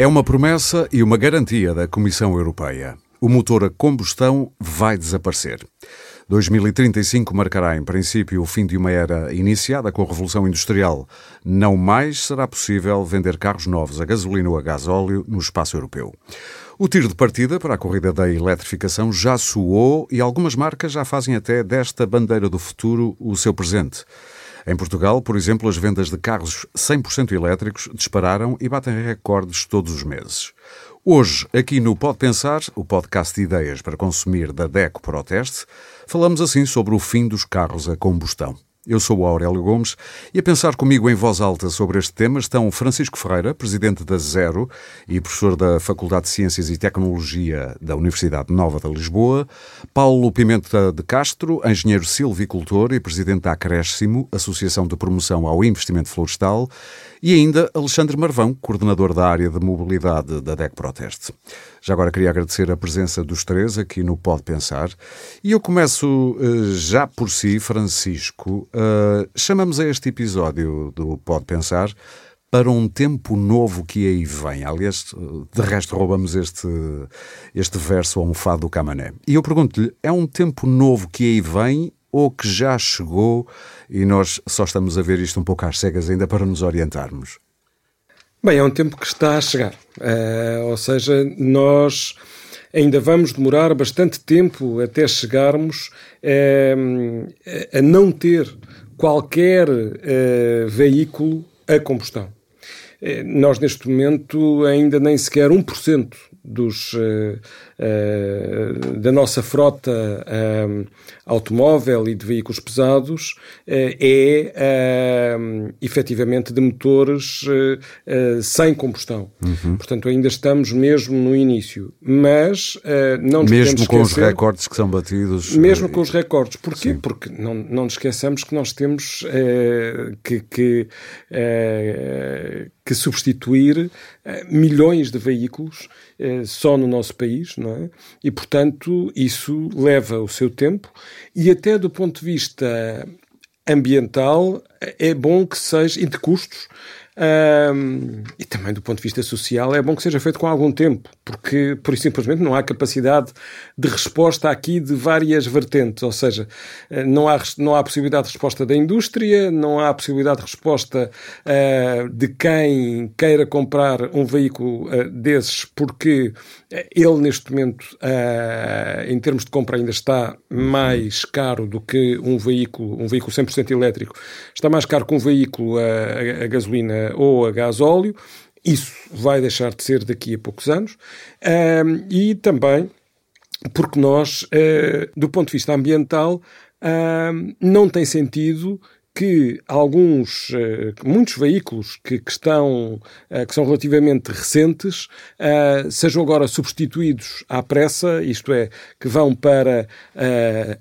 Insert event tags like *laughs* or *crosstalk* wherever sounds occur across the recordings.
É uma promessa e uma garantia da Comissão Europeia. O motor a combustão vai desaparecer. 2035 marcará, em princípio, o fim de uma era iniciada com a Revolução Industrial. Não mais será possível vender carros novos a gasolina ou a gasóleo no espaço europeu. O tiro de partida para a corrida da eletrificação já soou e algumas marcas já fazem até desta bandeira do futuro o seu presente. Em Portugal, por exemplo, as vendas de carros 100% elétricos dispararam e batem recordes todos os meses. Hoje, aqui no Pode Pensar, o podcast de ideias para consumir da DECO Proteste, falamos assim sobre o fim dos carros a combustão. Eu sou o Aurélio Gomes e a pensar comigo em voz alta sobre este tema estão Francisco Ferreira, presidente da Zero e professor da Faculdade de Ciências e Tecnologia da Universidade Nova de Lisboa, Paulo Pimenta de Castro, engenheiro silvicultor e presidente da Acréscimo, Associação de Promoção ao Investimento Florestal, e ainda Alexandre Marvão, coordenador da área de mobilidade da DEC Proteste. Já agora queria agradecer a presença dos três aqui no Pode Pensar. E eu começo uh, já por si, Francisco. Uh, chamamos a este episódio do Pode Pensar para um tempo novo que aí vem. Aliás, de resto, roubamos este, este verso a um fado do Camané. E eu pergunto-lhe: é um tempo novo que aí vem ou que já chegou e nós só estamos a ver isto um pouco às cegas ainda para nos orientarmos? Bem, é um tempo que está a chegar. Uh, ou seja, nós ainda vamos demorar bastante tempo até chegarmos uh, a não ter qualquer uh, veículo a combustão. Nós, neste momento, ainda nem sequer 1% dos, uh, uh, da nossa frota uh, automóvel e de veículos pesados é efetivamente de motores sem combustão. Uhum. Portanto, ainda estamos mesmo no início. Mas não nos Mesmo com esquecer, os recordes que são batidos. Mesmo com os recordes. Porquê? Sim. Porque não, não nos esqueçamos que nós temos que, que que substituir milhões de veículos só no nosso país, não é? E, portanto, isso leva o seu tempo e até do ponto de vista ambiental é bom que seja, e de custos, um, e também do ponto de vista social, é bom que seja feito com algum tempo, porque, por simplesmente, não há capacidade de resposta aqui de várias vertentes. Ou seja, eh, não há, não há possibilidade de resposta da indústria, não há possibilidade de resposta uh, de quem queira comprar um veículo uh, desses, porque ele, neste momento, uh, em termos de compra, ainda está mais caro do que um veículo, um veículo 100% elétrico, está mais caro que um veículo a, a gasolina ou a gás óleo. Isso vai deixar de ser daqui a poucos anos. Um, e também porque nós, uh, do ponto de vista ambiental, não tem sentido que alguns, uh, muitos veículos que, que estão, uh, que são relativamente recentes, uh, sejam agora substituídos à pressa, isto é, que vão para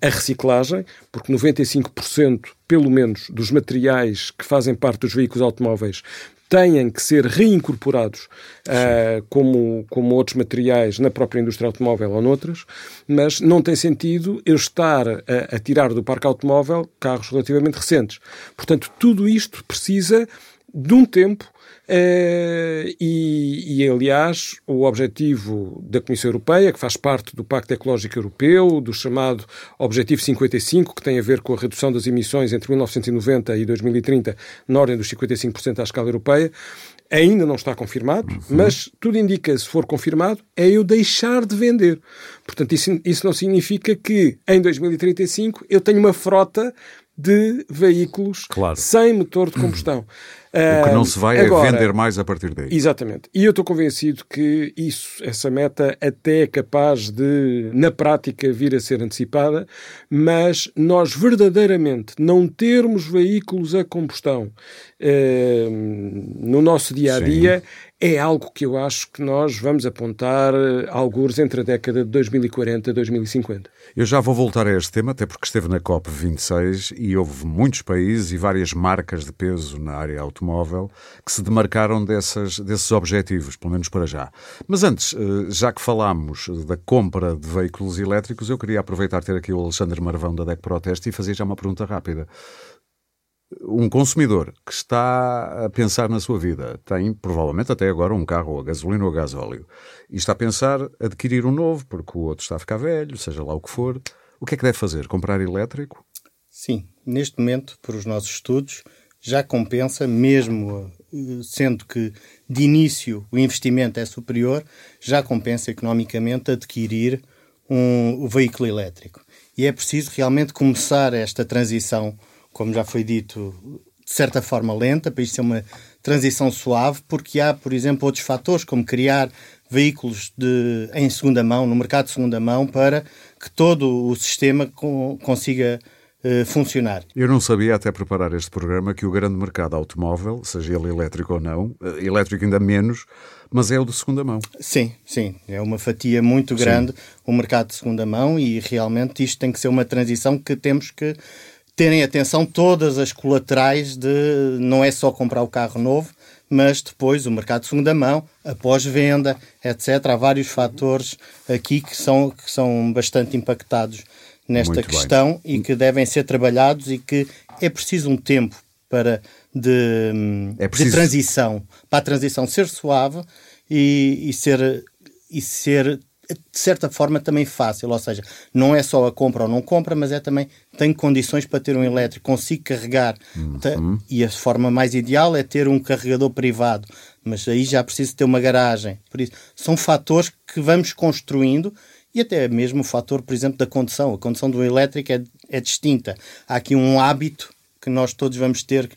a reciclagem, porque 95% pelo menos dos materiais que fazem parte dos veículos automóveis têm que ser reincorporados uh, como, como outros materiais na própria indústria automóvel ou noutras, mas não tem sentido eu estar a, a tirar do parque automóvel carros relativamente recentes. Portanto, tudo isto precisa de um tempo Uh, e, e, aliás, o objetivo da Comissão Europeia, que faz parte do Pacto Ecológico Europeu, do chamado Objetivo 55, que tem a ver com a redução das emissões entre 1990 e 2030, na ordem dos 55% à escala europeia, ainda não está confirmado, uhum. mas tudo indica, se for confirmado, é eu deixar de vender. Portanto, isso, isso não significa que em 2035 eu tenho uma frota de veículos claro. sem motor de combustão. *clears throat* O que não se vai Agora, é vender mais a partir daí. Exatamente. E eu estou convencido que isso, essa meta, até é capaz de, na prática, vir a ser antecipada, mas nós verdadeiramente não termos veículos a combustão eh, no nosso dia a dia é algo que eu acho que nós vamos apontar eh, alguns entre a década de 2040 e 2050. Eu já vou voltar a este tema, até porque esteve na COP26 e houve muitos países e várias marcas de peso na área automóvel que se demarcaram dessas, desses objetivos, pelo menos para já. Mas antes, eh, já que falámos da compra de veículos elétricos, eu queria aproveitar ter aqui o Alexandre Marvão da DEC Proteste e fazer já uma pergunta rápida. Um consumidor que está a pensar na sua vida, tem provavelmente até agora um carro a gasolina ou a gasóleo, e está a pensar adquirir um novo, porque o outro está a ficar velho, seja lá o que for, o que é que deve fazer? Comprar elétrico? Sim, neste momento, por os nossos estudos, já compensa, mesmo eh, sendo que de início o investimento é superior, já compensa economicamente adquirir um, um veículo elétrico. E é preciso realmente começar esta transição, como já foi dito, de certa forma lenta, para isto ser uma transição suave, porque há, por exemplo, outros fatores, como criar veículos de, em segunda mão, no mercado de segunda mão, para que todo o sistema consiga uh, funcionar. Eu não sabia, até preparar este programa, que o grande mercado automóvel, seja ele elétrico ou não, uh, elétrico ainda menos, mas é o de segunda mão. Sim, sim. É uma fatia muito grande sim. o mercado de segunda mão e realmente isto tem que ser uma transição que temos que terem atenção todas as colaterais de não é só comprar o carro novo, mas depois o mercado de segunda mão, após venda, etc. Há vários fatores aqui que são, que são bastante impactados nesta Muito questão bem. e que devem ser trabalhados e que é preciso um tempo para de, é preciso... de transição, para a transição ser suave e, e, ser, e ser de certa forma também fácil, ou seja, não é só a compra ou não compra, mas é também tenho condições para ter um elétrico, consigo carregar uhum. e a forma mais ideal é ter um carregador privado, mas aí já preciso ter uma garagem. Por isso, são fatores que vamos construindo e até mesmo o fator, por exemplo, da condução. A condução do elétrico é, é distinta. Há aqui um hábito que nós todos vamos ter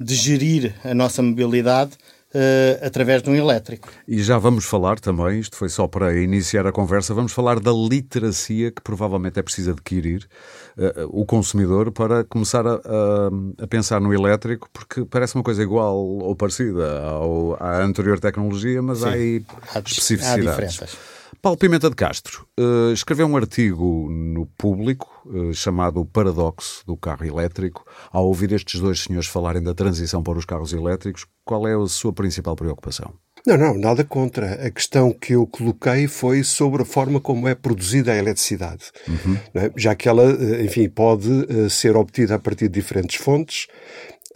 de gerir a nossa mobilidade uh, através de um elétrico. E já vamos falar também, isto foi só para iniciar a conversa, vamos falar da literacia que provavelmente é preciso adquirir uh, o consumidor para começar a, a, a, pensar no elétrico, porque parece uma coisa igual ou parecida ao, à anterior tecnologia, mas Sim, há aí há, especificidades. Há diferenças. Paulo Pimenta de Castro uh, escreveu um artigo no público uh, chamado O Paradoxo do Carro Elétrico. Ao ouvir estes dois senhores falarem da transição para os carros elétricos, qual é a sua principal preocupação? Não, não, nada contra. A questão que eu coloquei foi sobre a forma como é produzida a eletricidade. Uhum. É? Já que ela, eh, enfim, pode ser obtida a partir de diferentes fontes,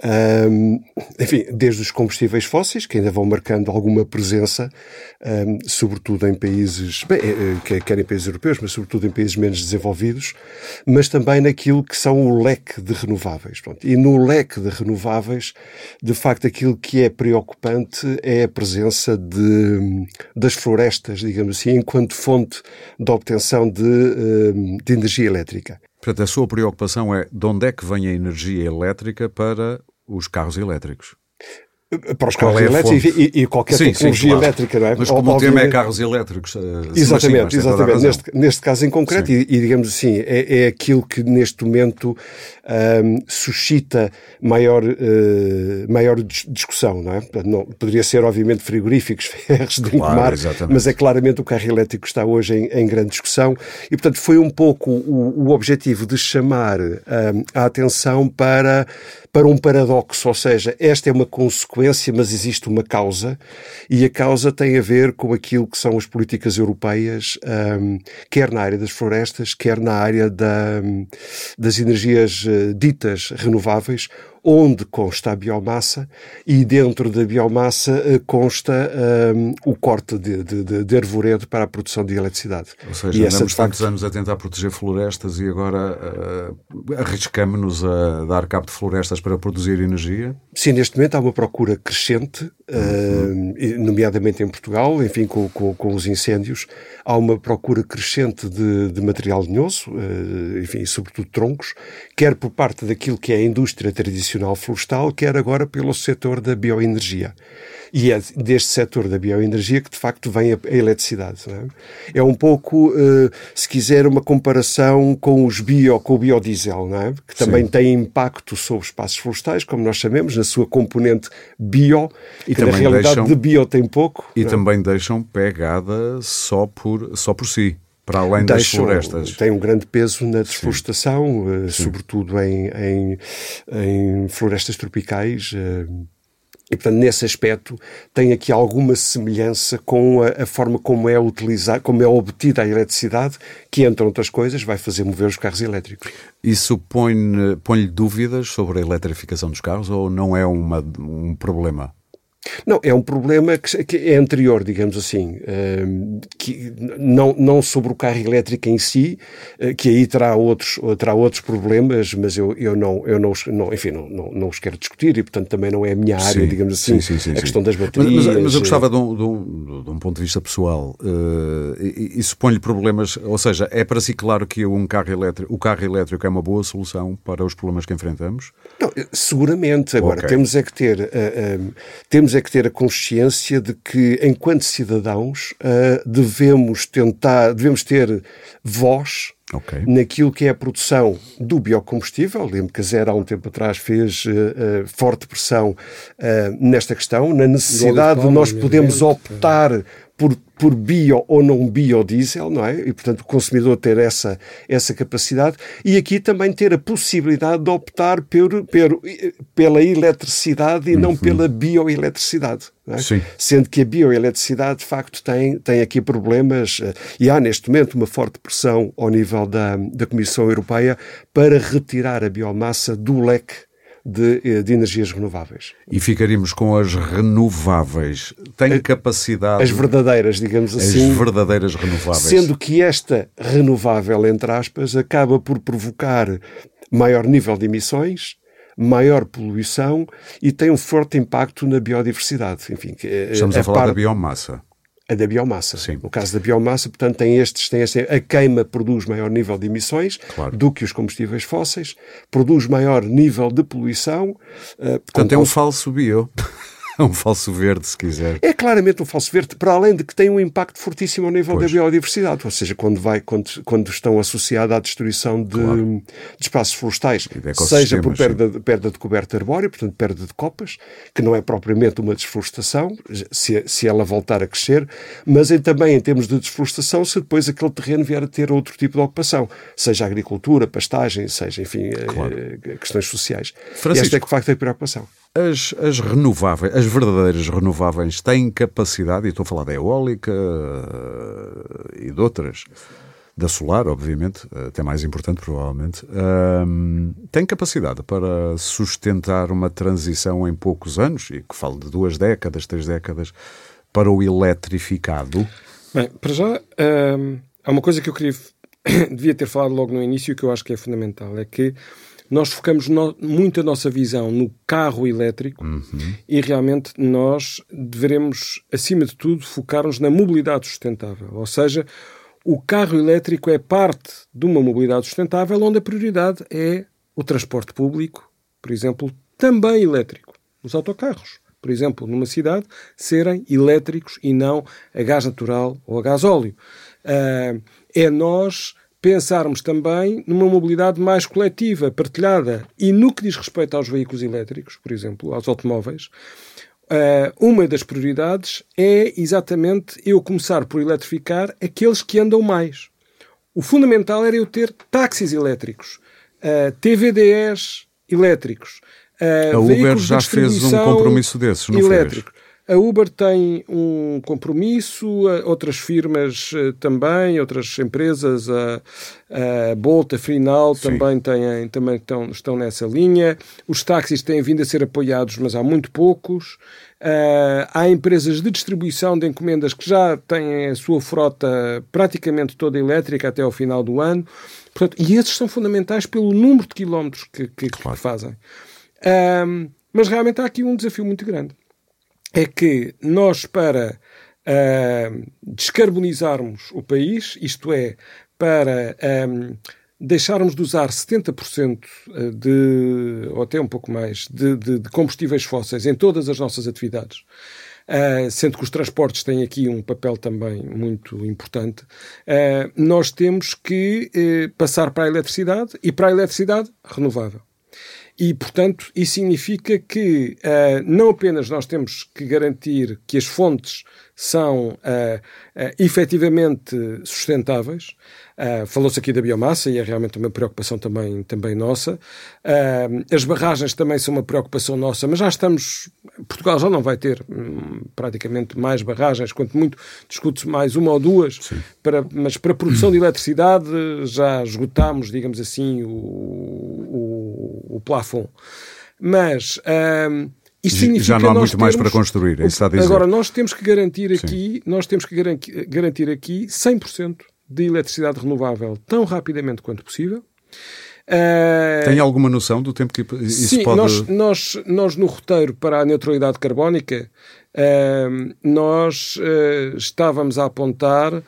um, enfim, desde os combustíveis fósseis, que ainda vão marcando alguma presença, um, sobretudo em países, bem, eh, quer em países europeus, mas sobretudo em países menos desenvolvidos, mas também naquilo que são o leque de renováveis. Pronto. E no leque de renováveis, de facto, aquilo que é preocupante é a presença de, das florestas, digamos assim, enquanto fonte de obtenção de, de energia elétrica. Portanto, a sua preocupação é de onde é que vem a energia elétrica para os carros elétricos? Para os carros é elétricos e, e, qualquer sim, tecnologia sim, claro. elétrica, não é? Mas como o tema é carros elétricos. Exatamente, sim, exatamente. Neste, neste caso em concreto, e, e, digamos assim, é, é, aquilo que neste momento um, suscita maior, uh, maior discussão, não é? Não, poderia ser, obviamente, frigoríficos, *laughs* ferros de claro, mar, mas é claramente o carro elétrico está hoje em, em, grande discussão e, portanto, foi um pouco o, o objetivo de chamar um, a atenção para para um paradoxo, ou seja, esta é uma consequência, mas existe uma causa, e a causa tem a ver com aquilo que são as políticas europeias, um, quer na área das florestas, quer na área da, das energias uh, ditas renováveis, onde consta a biomassa e dentro da biomassa eh, consta um, o corte de, de, de, arvoredo para a produção de eletricidade. Ou seja, e andamos tantos facto... anos a tentar proteger florestas e agora uh, arriscamos-nos a dar cabo de florestas para produzir energia? Sim, neste momento há uma procura crescente. Uh, nomeadamente em Portugal, enfim, com, com, com, os incêndios, há uma procura crescente de, de material lenhoso, uh, enfim, sobretudo troncos, quer por parte daquilo que é a indústria tradicional florestal, quer agora pelo setor da bioenergia. E é deste setor da bioenergia que de facto vem a, eletricidade. É? é? um pouco, uh, se quiser, uma comparação com os bio, com o biodiesel, é? que também Sim. tem impacto sobre os espaços florestais, como nós sabemos, na sua componente bio, e que na realidade deixam, de bio tem pouco. E é? também deixam pegada só por, só por si para além das Deixam, florestas. Tem um grande peso na desflorestação, uh, sobretudo em, em, em, florestas tropicais. E, portanto, nesse aspecto, tem aqui alguma semelhança com a, a, forma como é como é obtida a eletricidade, que, entre outras coisas, vai fazer mover os carros elétricos. Isso põe-lhe põe dúvidas sobre a eletrificação dos carros ou não é uma, um problema? Não, é um problema que, que é anterior, digamos assim, uh, que não, não sobre o carro elétrico em si, uh, que aí terá outros, terá outros problemas, mas eu, eu, não, eu não, não, enfim, não, não, não os quero discutir e, portanto, também não é a minha área, sim, digamos assim, sim, sim, a questão das baterias. Mas, mas, mas eu gostava de um, de, um, de um, ponto de vista pessoal. Uh, isso põe-lhe problemas, ou seja, é para si claro que um carro elétrico, o carro elétrico é uma boa solução para os problemas que enfrentamos? Não, seguramente. Agora, okay. temos é que ter, temos é que ter a consciência de que, enquanto cidadãos, uh, devemos tentar, devemos ter voz Okay. naquilo que é a produção do biocombustível. Lembro que a Zero, há um tempo atrás, fez uh, forte pressão uh, nesta questão, na necessidade de nós podermos optar por, por bio ou não biodiesel, não é? E, portanto, o consumidor ter essa, essa capacidade e aqui também ter a possibilidade de optar por, por pela eletricidade e uhum. não pela bioeletricidade. É? Sendo que a bioeletricidade, de facto, tem, tem aqui problemas eh, e há neste momento uma forte pressão ao nível da, da Comissão Europeia para retirar a biomassa do leque de, eh, de, energias renováveis. E ficaríamos com as renováveis. Tem capacidade. As verdadeiras, digamos assim. As verdadeiras renováveis. Sendo que esta renovável, entre aspas, acaba por provocar maior nível de emissões, maior poluição e tem um forte impacto na biodiversidade. Enfim, eh, Estamos a, a falar par... da biomassa. A da biomassa. Sim. No caso da biomassa, portanto, tem estes, tem este, a queima produz maior nível de emissões claro. do que os combustíveis fósseis, produz maior nível de poluição. Uh, portanto, é um falso bio. É *laughs* um falso verde, se quiser. É claramente um falso verde, para além de que tem um impacto fortíssimo ao nível pois. da biodiversidade, ou seja, quando, vai, quando, quando estão associados à destruição de, claro. de espaços florestais, seja por perda, de, perda de coberta arbórea, portanto perda de copas, que não é propriamente uma desflorestação, se, se ela voltar a crescer, mas em, também em termos de desflorestação, se depois aquele terreno vier a ter outro tipo de ocupação, seja agricultura, pastagem, seja, enfim, claro. Eh, questões sociais. Francisco, e esta é que, de facto, é a preocupação. As, as, renováveis, as verdadeiras renováveis têm capacidade, e estou a falar da eólica eh, e de outras, da solar, obviamente, até mais importante provavelmente, um, têm capacidade para sustentar uma transição em poucos anos, e que falo de duas décadas, três décadas, para o eletrificado? Bem, para já, um, há uma coisa que eu queria, *coughs* devia ter falado logo no início que eu acho que é fundamental, é que nós focamos no, muito a nossa visão no carro elétrico uhum. e realmente nós deveremos, acima de tudo, focar-nos na mobilidade sustentável. Ou seja, o carro elétrico é parte de uma mobilidade sustentável onde a prioridade é o transporte público, por exemplo, também elétrico. Os autocarros, por exemplo, numa cidade, serem elétricos e não a gás natural ou a gás óleo. Uh, é nós pensarmos também numa mobilidade mais coletiva, partilhada. E no que diz respeito aos veículos elétricos, por exemplo, aos automóveis, eh, uma das prioridades é exatamente eu começar por eletrificar aqueles que andam mais. O fundamental era eu ter táxis elétricos, eh, TVDs elétricos. Eh, a Uber já fez um compromisso desses, não elétrico. A Uber tem um compromisso, outras firmas eh, também, outras empresas, a, a Bolt, a Freenow também, têm, também estão, estão nessa linha. Os táxis têm vindo a ser apoiados, mas há muito poucos. Uh, há empresas de distribuição de encomendas que já têm a sua frota praticamente toda elétrica até ao final do ano. Portanto, e esses são fundamentais pelo número de quilómetros que, que, claro. que fazem. Uh, mas realmente há aqui um desafio muito grande é que nós, para uh, descarbonizarmos o país, isto é, para um, ah, deixarmos de usar 70% de, ou até um pouco mais, de, de, de, combustíveis fósseis em todas as nossas atividades, uh, sendo que os transportes têm aqui um papel também muito importante, uh, nós temos que uh, passar para a eletricidade e para a eletricidade renovável. E, portanto, isso significa que uh, não apenas nós temos que garantir que as fontes são uh, uh, efetivamente sustentáveis, Uh, Falou-se aqui da biomassa e é realmente uma preocupação também, também nossa. Uh, as barragens também são uma preocupação nossa, mas já estamos. Portugal já não vai ter hum, praticamente mais barragens, quanto muito discute-se mais uma ou duas, para, mas para a produção de eletricidade já esgotámos, digamos assim, o, o, o plafond. Mas. Uh, isto significa Já não há muito mais para construir, é isso está a dizer. Agora, nós temos que garantir aqui, Sim. nós temos que garantir aqui 100% de eletricidade renovável tão rapidamente quanto possível. Uh, Tem alguma noção do tempo que isso sim, pode... Nós, nós, nós no roteiro para a neutralidade carbónica nós uh, estávamos a apontar uh,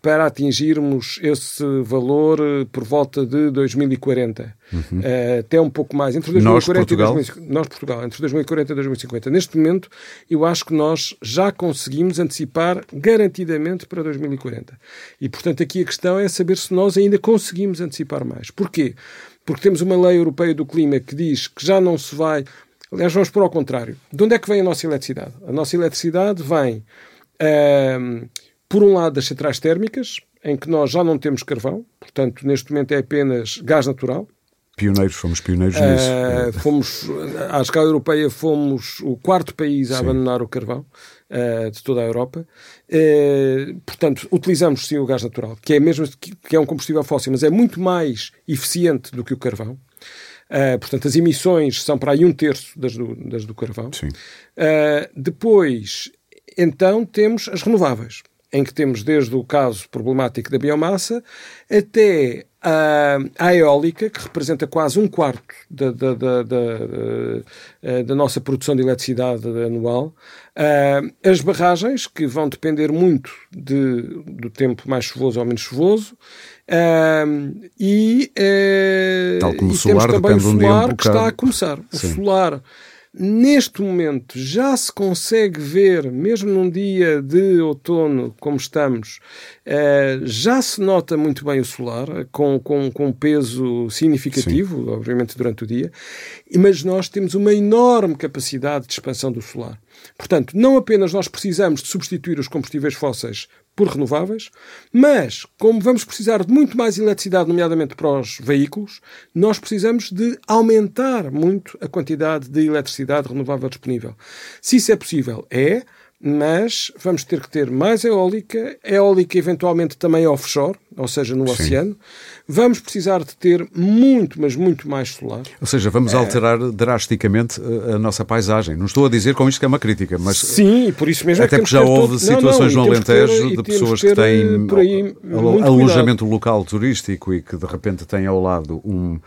para atingirmos esse valor por volta de 2040. Uhum. até um pouco mais. Entre 2040 nós, Portugal? e 2050. Nós, Portugal, entre 2040 e 2050. Neste momento, eu acho que nós já conseguimos antecipar garantidamente para 2040. E, portanto, aqui a questão é saber se nós ainda conseguimos antecipar mais. Porquê? Porque temos uma lei europeia do clima que diz que já não se vai Aliás, vamos por ao contrário. De onde é que vem a nossa eletricidade? A nossa eletricidade vem, uh, por um lado, das centrais térmicas, em que nós já não temos carvão, portanto, neste momento é apenas gás natural. Pioneiros, fomos pioneiros nisso. Uh, fomos, à escala europeia, fomos o quarto país a sim. abandonar o carvão uh, de toda a Europa. Uh, portanto, utilizamos sim o gás natural, que é mesmo que é um combustível fóssil, mas é muito mais eficiente do que o carvão. Uh, portanto, as emissões são para aí um terço das do, das do carvão. Uh, depois, então, temos as renováveis, em que temos desde o caso problemático da biomassa até a, a eólica, que representa quase um quarto da, da, da, da, ah, da nossa produção de eletricidade anual, as barragens, que vão depender muito de, do tempo mais chuvoso ou menos chuvoso, um, e, uh, Tal como o solar, temos também o solar um que está a começar. O Sim. solar, neste momento, já se consegue ver, mesmo num dia de outono como estamos, uh, já se nota muito bem o solar, com, com, com peso significativo, Sim. obviamente, durante o dia, mas nós temos uma enorme capacidade de expansão do solar. Portanto, não apenas nós precisamos de substituir os combustíveis fósseis por renováveis, mas, como vamos precisar de muito mais eletricidade, nomeadamente para os veículos, nós precisamos de aumentar muito a quantidade de eletricidade renovável disponível. Se isso é possível, é, mas vamos ter que ter mais eólica, eólica eventualmente também offshore, ou seja, no Sim. oceano. Vamos precisar de ter muito, mas muito mais solar. Ou seja, vamos é... alterar drasticamente a nossa paisagem. Não estou a dizer com isto que é uma crítica, mas. Sim, por isso mesmo Até é que já houve todo... situações não, não, no Alentejo ter, de pessoas que têm eh, alojamento local turístico e que de repente têm ao lado um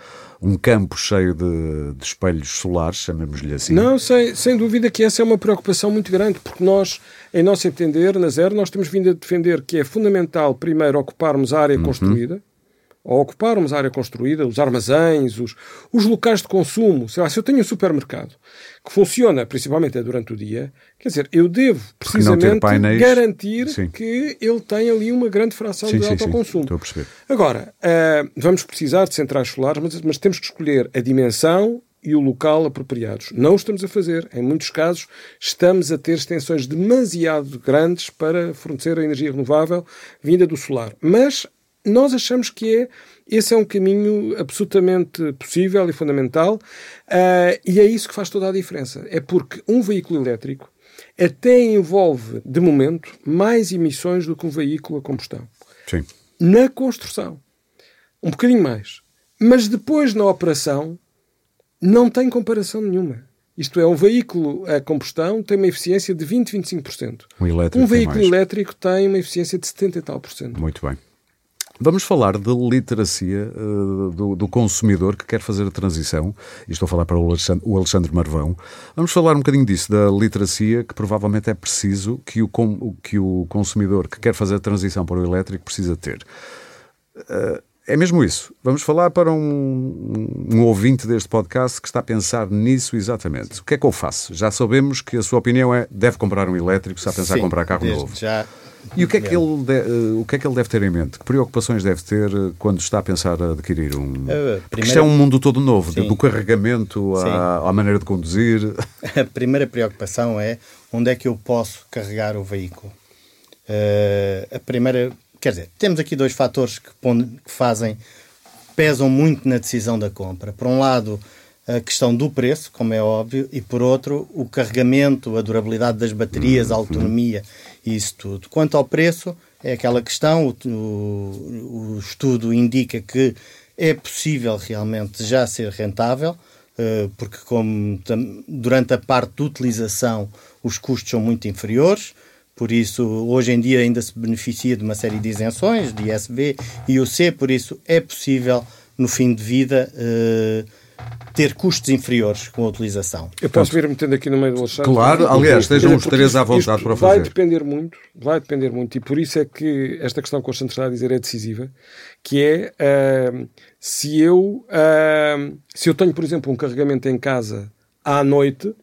um campo cheio de, de espelhos solares, chamemos-lhe assim. Não, sem, sem dúvida que essa é uma preocupação muito grande, porque nós, em nosso entender, na Zero, nós temos vindo a defender que é fundamental, primeiro, ocuparmos a área uhum. construída, ou ocuparmos a área construída, os armazéns, os, os locais de consumo. Sei lá, se eu tenho um supermercado que funciona principalmente é durante o dia, quer dizer, eu devo precisamente painéis, garantir sim. que ele tem ali uma grande fração sim, de autoconsumo. A perceber. Agora, uh, vamos precisar de centrais solares, mas, mas temos que escolher a dimensão e o local apropriados. Não o estamos a fazer. Em muitos casos, estamos a ter extensões demasiado grandes para fornecer a energia renovável vinda do solar. Mas nós achamos que é esse é um caminho absolutamente possível e fundamental uh, e é isso que faz toda a diferença. É porque um veículo elétrico até envolve, de momento, mais emissões do que um veículo a combustão. Sim. Na construção. Um bocadinho mais. Mas depois, na operação, não tem comparação nenhuma. Isto é, um veículo a combustão tem uma eficiência de 20, 25%. Um, um veículo elétrico tem uma eficiência de 70 e tal por cento. Muito bem. Vamos falar de literacia uh, do, do, consumidor que quer fazer a transição, e estou a falar para o Alexandre, o Alexandre, Marvão. Vamos falar um bocadinho disso, da literacia que provavelmente é preciso que o, que o consumidor que quer fazer a transição para o elétrico precisa ter. Uh, é mesmo isso. Vamos falar para um, um, ouvinte deste podcast que está a pensar nisso exatamente. O que é que eu faço? Já sabemos que a sua opinião é deve comprar um elétrico, se está a pensar Sim, comprar carro novo. Já E o que, é que ele de, uh, o que é que ele deve ter em mente? Que preocupações deve ter quando está a pensar a adquirir um... Uh, primeira... Isto é um mundo todo novo, do carregamento à, à maneira de conduzir. *laughs* A primeira preocupação é onde é que eu posso carregar o veículo. Uh, a primeira... Quer dizer, temos aqui dois fatores que, que fazem pesam muito na decisão da compra. Por um lado, a questão do preço, como é óbvio, e por outro, o carregamento, a durabilidade das baterias, a autonomia isso tudo. Quanto ao preço, é aquela questão, o, o, o estudo indica que é possível realmente já ser rentável, eh, porque como durante a parte de utilização os custos são muito inferiores, por isso, hoje em dia ainda se beneficia de uma série de isenções, de ISB e UC, por isso é possível, no fim de vida, uh, ter custos inferiores com a utilização. Eu posso vir metendo aqui no meio do Alexandre? Claro, aliás, estejam os três à vontade para fazer. Vai depender muito, vai depender muito, e por isso é que esta questão que o Alexandre está a dizer é decisiva, que é uh, se eu uh, se eu tenho, por exemplo, um carregamento em casa à noite,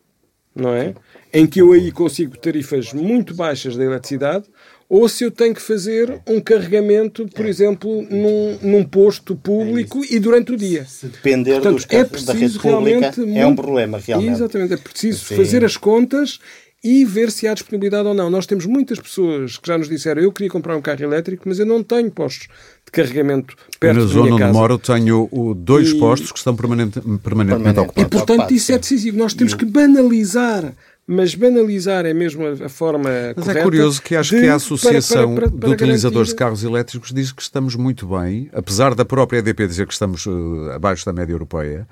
não é? Em que eu aí consigo tarifas muito baixas da eletricidade, ou se eu tenho que fazer um carregamento, por exemplo, num, num posto público é e durante o dia. Se depender Portanto, dos é preciso da rede pública, muito, é um problema, realmente. Exatamente, é preciso Sim. fazer as contas e ver se há disponibilidade ou não. Nós temos muitas pessoas que já nos disseram eu queria comprar um carro elétrico, mas eu não tenho postos de carregamento perto Na da zona onde moro tenho dois e... postos que estão permanente, permanentemente Permanente. ocupados. E, portanto, isso é decisivo. Nós temos que banalizar mas banalizar é mesmo a, forma Mas é curioso que acho de, que a Associação para, para, para, de Utilizadores garantir... de Carros Elétricos diz que estamos muito bem, apesar da própria EDP dizer que estamos uh, abaixo da média europeia.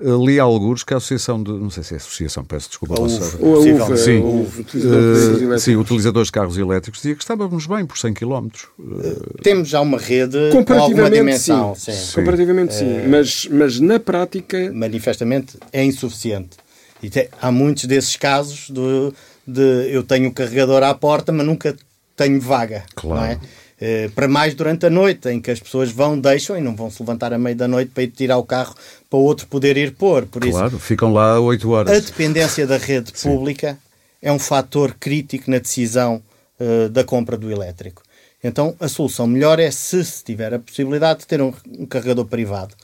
Uh, li alguns que a Associação de. Não sei se é Associação, peço desculpa. Ou a sim, uh, sim, utilizadores de carros elétricos dizia que estávamos bem por 100 km. Uh, Temos já uma rede com alguma dimensão. Sim. sim. Comparativamente sim, mas, mas na prática. Manifestamente é insuficiente. E te, há muitos desses casos de, de eu tenho o carregador à porta, mas nunca tenho vaga. Claro. Não é? Uh, para mais durante a noite, em que as pessoas vão, deixam e não vão se levantar à meia da noite para ir tirar o carro para o outro poder ir pôr. Por claro, isso, ficam lá 8 horas. A dependência da rede pública é um fator crítico na decisão uh, da compra do elétrico. Então, a solução melhor é se se tiver a possibilidade de ter um, um carregador privado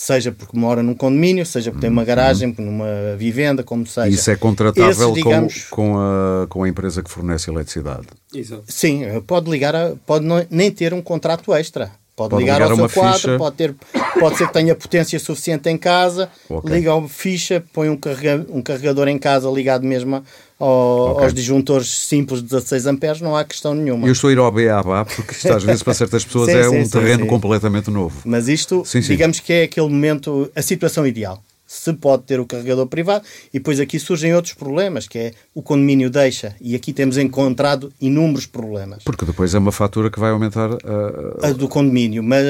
seja porque mora num condomínio, seja porque tem uma garagem, uhum. numa vivenda, como seja. Isso é contratável digamos, com, com, a, com a empresa que fornece eletricidade? Exato. Sim, pode ligar, a, pode não, nem ter um contrato extra. Pode, pode ligar, ligar, ao seu quadro, pode, ter, pode ser que tenha potência suficiente em casa, okay. liga a ficha, põe um, carrega, um carregador em casa ligado mesmo ao, okay. aos disjuntores simples de 16 amperes, não há questão nenhuma. Eu estou a ir ao BABA porque isto às vezes para certas pessoas sim, é sim, um sim, terreno completamente novo. Mas isto, digamos que é aquele momento, a situação ideal. Se pode ter o carregador privado, e depois aqui surgem outros problemas, que é o condomínio deixa, e aqui temos encontrado inúmeros problemas. Porque depois é uma fatura que vai aumentar a, a do condomínio, mas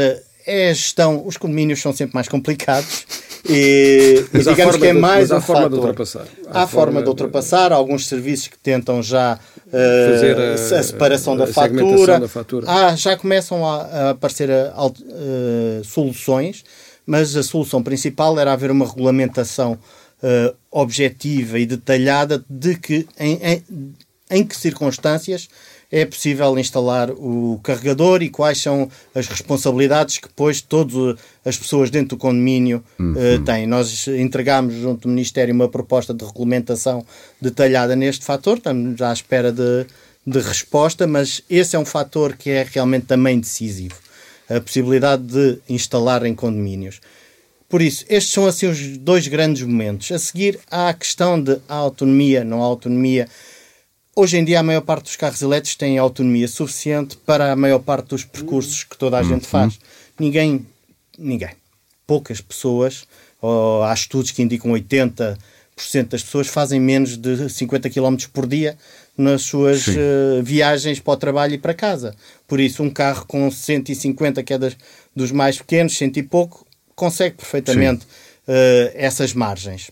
é a gestão, os condomínios são sempre mais complicados e, *laughs* e digamos que é mais de, um forma fator. de ultrapassar. Há, há forma, forma de ultrapassar, alguns serviços que tentam já uh, a, a, separação da, a fatura. da, fatura. Ah, já começam a, a aparecer uh, soluções, mas a solução principal era haver uma regulamentação uh, objetiva e detalhada de que em, em, em que circunstâncias é possível instalar o carregador e quais são as responsabilidades que depois todas as pessoas dentro do condomínio uhum. uh, têm. Nós entregámos junto do Ministério uma proposta de regulamentação detalhada neste fator, estamos à espera de, de resposta, mas esse é um fator que é realmente também decisivo. A possibilidade de instalar em condomínios. Por isso, estes são assim os dois grandes momentos. A seguir, há a questão de autonomia, não autonomia Hoje em dia, a maior parte dos carros elétricos têm autonomia suficiente para a maior parte dos percursos que toda a gente uhum. faz. Ninguém, ninguém, poucas pessoas, ou há estudos que indicam 80% das pessoas fazem menos de 50 km por dia nas suas uh, viagens para o trabalho e para casa. Por isso, um carro com 150, que é das, dos mais pequenos, cento e pouco, consegue perfeitamente uh, essas margens.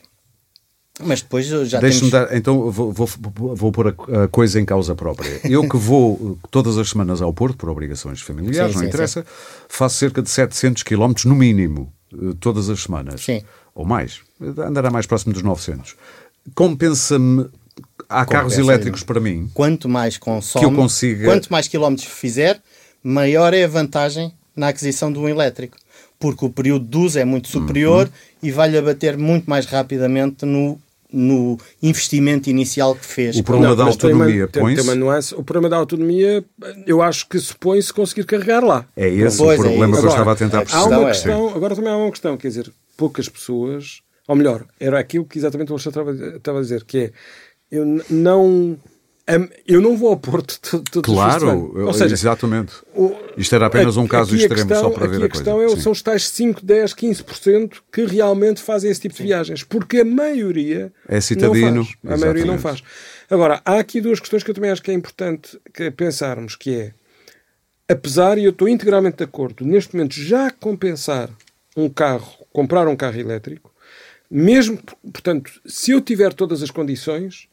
Mas depois já Deixa-me temos... dar, então vou, vou, vou pôr a, a, coisa em causa própria. Eu que vou todas as semanas ao Porto, por obrigações familiares, sim, não sim, interessa, sim. faço cerca de 700 km no mínimo, eh, todas as semanas. Sim. Ou mais. Andará mais próximo dos 900. Compensa-me há carros elétricos para mim. Quanto mais consome, que eu consiga... quanto mais quilómetros fizer, maior é a vantagem na aquisição de um elétrico. Porque o período de uso é muito superior uhum. e vai-lhe abater muito mais rapidamente no no investimento inicial que fez. O problema não, da autonomia uma, tem, uma nuance. O problema da autonomia, eu acho que supõe-se conseguir carregar lá. É esse pois o é problema é que eu estava a tentar perceber. Há uma questão, agora também há uma questão, quer dizer, poucas pessoas, ou melhor, era aquilo que exatamente o Alexandre estava a dizer, que é, eu não eu não vou ao Porto *laughs* todos Claro, Ou seja, exatamente. O, Isto era apenas um caso extremo questão, só para ver a, a questão é, são os tais 5, 10, 15% que realmente fazem esse tipo de viagens. Porque a maioria é citadino. Não faz. A maioria não faz. Agora, há aqui duas questões que eu também acho que é importante que pensarmos, que é, apesar, e eu estou integralmente de acordo, neste momento já compensar um carro, comprar um carro elétrico, mesmo, portanto, se eu tiver todas as condições,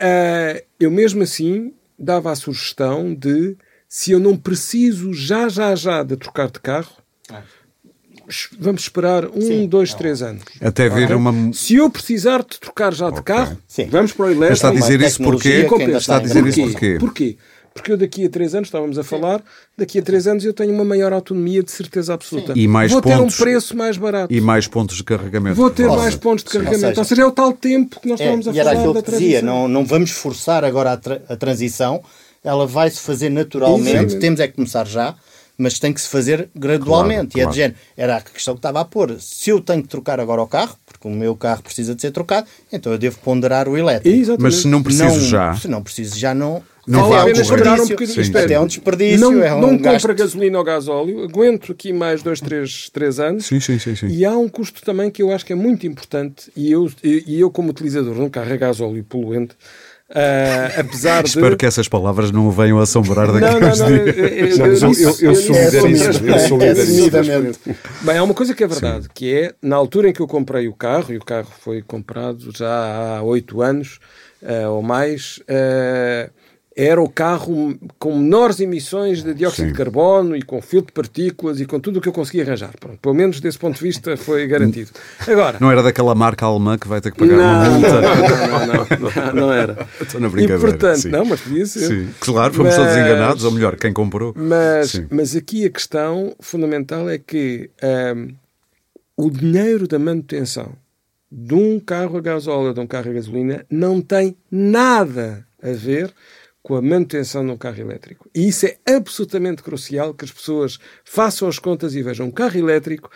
Uh, eu mesmo assim dava a sugestão de se eu não preciso já, já, já de trocar de carro, ah. vamos esperar um, Sim. dois, não. três anos. Até ver okay? uma. Se eu precisar de trocar já de okay. carro, Sim. vamos para o elétrico. Está a dizer isso porquê? Está a dizer isso porquê? Porquê? Porque eu daqui a três anos, estávamos a falar, daqui a três anos eu tenho uma maior autonomia de certeza absoluta. E mais Vou pontos, ter um preço mais barato. E mais pontos de carregamento. Vou ter mais pontos de carregamento. Ou seja, ou seja, é o tal tempo que nós é, estávamos a falar. E era aquilo que dizia, não, não vamos forçar agora a, tra a transição, ela vai se fazer naturalmente, Sim. temos é que começar já mas tem que se fazer gradualmente. Claro, e é de género. Era a questão que estava a pôr. Se eu tenho que trocar agora o carro, porque o meu carro precisa de ser trocado, então eu devo ponderar o elétrico. Exatamente. Mas se não preciso não, já. Se não preciso já, não, não vale apenas esperar um bocadinho. Isto é, é um desperdício. Não, é um não gasto. compra gasolina ou gasóleo, aguento aqui mais dois, três, três anos. Sim, sim, sim, sim. E há um custo também que eu acho que é muito importante, e eu, e eu como utilizador de um carro a gasóleo poluente, Uh, apesar de... Espero que essas palavras não venham assombrar daqui não, não, não, eu, eu, eu, eu solidarizo. Bem, há uma coisa que é verdade, Sim. que é, na altura em que eu comprei o carro, e o carro foi comprado já há oito anos uh, ou mais, uh, era o carro com menores emissões de dióxido Sim. de carbono e com filtro de partículas e com tudo o que eu conseguia arranjar. Pronto, pelo menos desse ponto de vista foi garantido. Agora, não era daquela marca alemã que vai ter que pagar não, uma multa? Não, não, não, não, não era. *laughs* Estou na brincadeira. E portanto, sim. não, mas podia ser. Sim, claro, fomos mas, todos enganados, ou melhor, quem comprou. Mas, mas aqui a questão fundamental é que um, o dinheiro da manutenção de um carro a gasóleo de um carro a gasolina não tem nada a ver com a manutenção de um carro elétrico. E isso é absolutamente crucial que as pessoas façam as contas e vejam. Um carro elétrico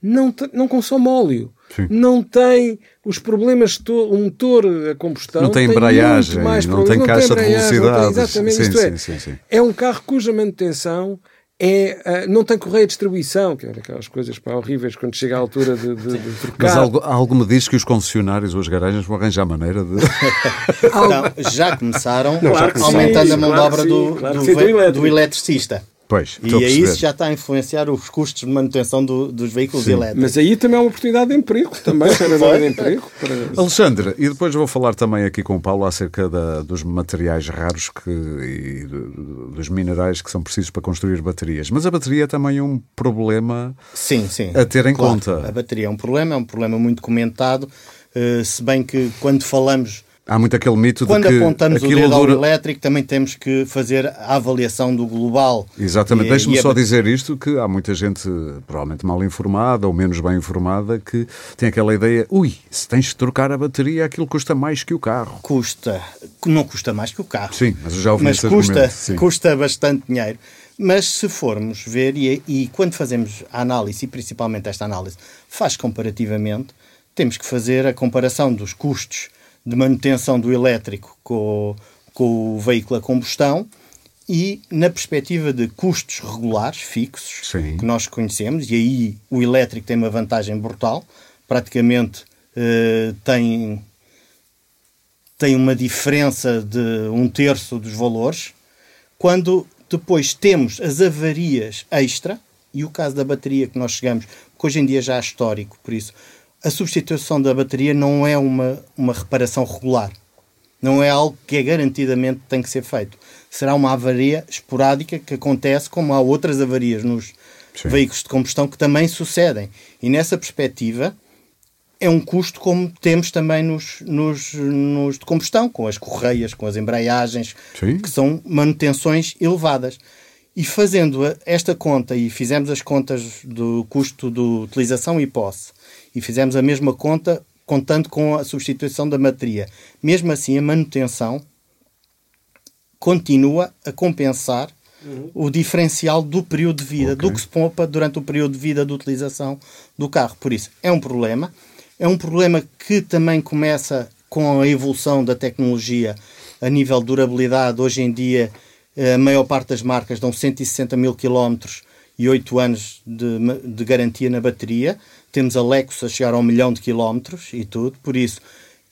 não, não consome óleo, Sim. não tem os problemas, o motor a combustão não tem, tem embreagem, não tem caixa de velocidade. Exatamente, sim, isto é, sim, sim, é um carro cuja manutenção é, uh, não tem correia de distribuição, que é aquelas coisas pá, horríveis quando chega à altura de, de, de trocar. Mas algo, algo me diz que os concessionários ou as garagens vão arranjar maneira de. não, já começaram não, já aumentando sim, a mão de obra do, claro do, do, eletricista. Pois, e aí isso já está a influenciar os custos de manutenção do, dos veículos Sim. elétricos. Mas aí também é uma oportunidade de emprego, também, *laughs* de emprego. Para... Alexandre, e depois vou falar também aqui com o Paulo acerca da, dos materiais raros que, e dos minerais que são precisos para construir baterias. Mas a bateria é também um problema sim, sim, a ter em claro, conta. A bateria é um problema, é um problema muito comentado, uh, se bem que quando falamos Há muito aquele mito Quando de que. Quando apontamos o dedo ao elétrico, também temos que fazer a avaliação do global. Exatamente. Deixe-me só a... dizer isto: que há muita gente, provavelmente mal informada ou menos bem informada, que tem aquela ideia: ui, se tens de trocar a bateria, aquilo custa mais que o carro. Custa. Não custa mais que o carro. Sim, mas eu já ouvi Mas custa, custa bastante dinheiro. Mas se formos ver, e, e quando fazemos a análise, e principalmente esta análise, faz comparativamente, temos que fazer a comparação dos custos de manutenção do elétrico com, com o veículo a combustão e na perspectiva de custos regulares, fixos, Sim. que nós conhecemos, e aí o elétrico tem uma vantagem brutal, praticamente eh, tem, tem uma diferença de um terço dos valores, quando depois temos as avarias extra, e o caso da bateria que nós chegamos, que hoje em dia já é histórico, por isso a substituição da bateria não é uma, uma reparação regular. Não é algo que é garantidamente tem que ser feito. Será uma avaria esporádica que acontece, como há outras avarias nos Sim. veículos de combustão que também sucedem. E nessa perspectiva, é um custo como temos também nos, nos, nos de combustão, com as correias, com as embreagens, Sim. que são manutenções elevadas. E fazendo esta conta, e fizemos as contas do custo de utilização e posse, e fizemos a mesma conta contando com a substituição da bateria, mesmo assim a manutenção continua a compensar uhum. o diferencial do período de vida, okay. do que se poupa durante o período de vida de utilização do carro. Por isso, é um problema. É um problema que também começa com a evolução da tecnologia a nível de durabilidade. Hoje em dia, a maior parte das marcas dão 160 mil quilómetros e 8 anos de, de, garantia na bateria. Temos a Lexus a chegar a um milhão de quilómetros e tudo, por isso...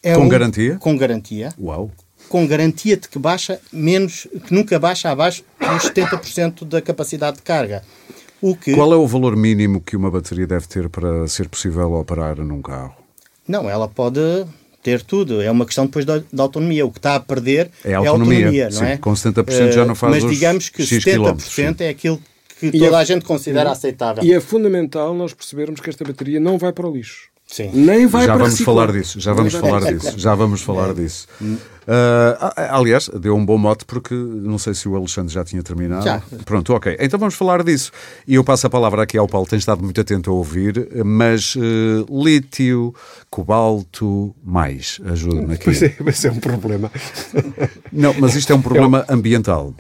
É com um, garantia? Com garantia. Uau! Com garantia de que baixa menos, que nunca baixa abaixo dos 70% da capacidade de carga. O que... Qual é o valor mínimo que uma bateria deve ter para ser possível operar num carro? Não, ela pode ter tudo. É uma questão depois da, da autonomia. O que está a perder é a autonomia, é a autonomia não sim, é? Com 70% já não faz Mas digamos que X 70% é aquilo que e toda é, a gente considera aceitável. E é fundamental nós percebermos que esta bateria não vai para o lixo. Sim. Nem vai já para vamos falar disso, já vamos falar disso, já vamos falar é. disso. Uh, aliás, deu um bom mote porque não sei se o Alexandre já tinha terminado. Já. Pronto, ok. Então vamos falar disso. E eu passo a palavra aqui ao Paulo, tem estado muito atento a ouvir, mas uh, lítio, cobalto, mais, ajuda-me aqui. Pois é, mas é um problema. Não, mas isto é um problema ambiental.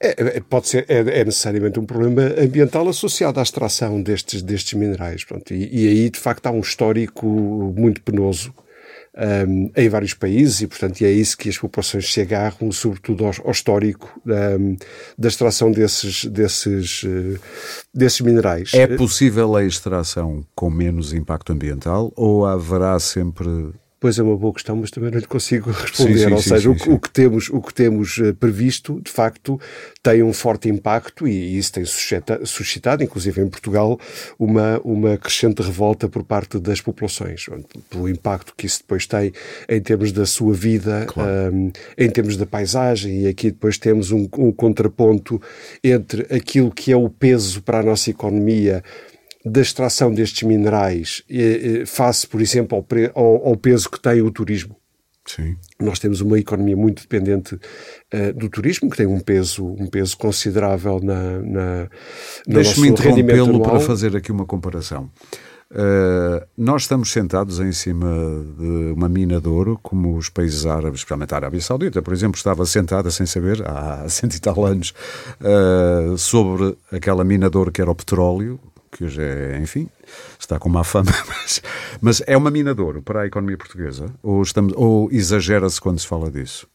É, é, pode ser, é, é, necessariamente um problema ambiental associado à extração destes, destes minerais. Pronto. E, e aí, de facto, há um histórico muito penoso um, em vários países e, portanto, é isso que as populações se agarram, sobretudo ao, ao histórico um, da extração desses, desses, uh, desses minerais. É possível a extração com menos impacto ambiental ou haverá sempre Pois é uma boa questão, mas também não lhe consigo *laughs* responder. Sim, sim, Ou sim, seja, o, o, que temos, o que temos eh, previsto, de facto, tem um forte impacto e isso tem suscita, suscitado, inclusive em Portugal, uma, uma crescente revolta por parte das populações, pelo impacto que isso depois tem em termos da sua vida, claro. um, em termos da paisagem, e aqui depois temos um, um contraponto entre aquilo que é o peso para a nossa economia da extração destes minerais eh, face, por exemplo, ao, pre, ao, ao, peso que tem o turismo. Sim. Nós temos uma economia muito dependente uh, do turismo, que tem um peso, um peso considerável na, na, no Deixe-me interrompê-lo para fazer aqui uma comparação. Uh, nós estamos sentados em cima de uma mina de ouro, como os países árabes, especialmente a Arábia Saudita, por exemplo, estava sentada sem saber, há *laughs* cento e tal anos, uh, sobre aquela mina de ouro que era o petróleo, que hoje é, enfim, está com má fama, *laughs* mas, mas é uma mina de para a economia portuguesa? Ou, estamos, ou exagera-se quando se fala disso?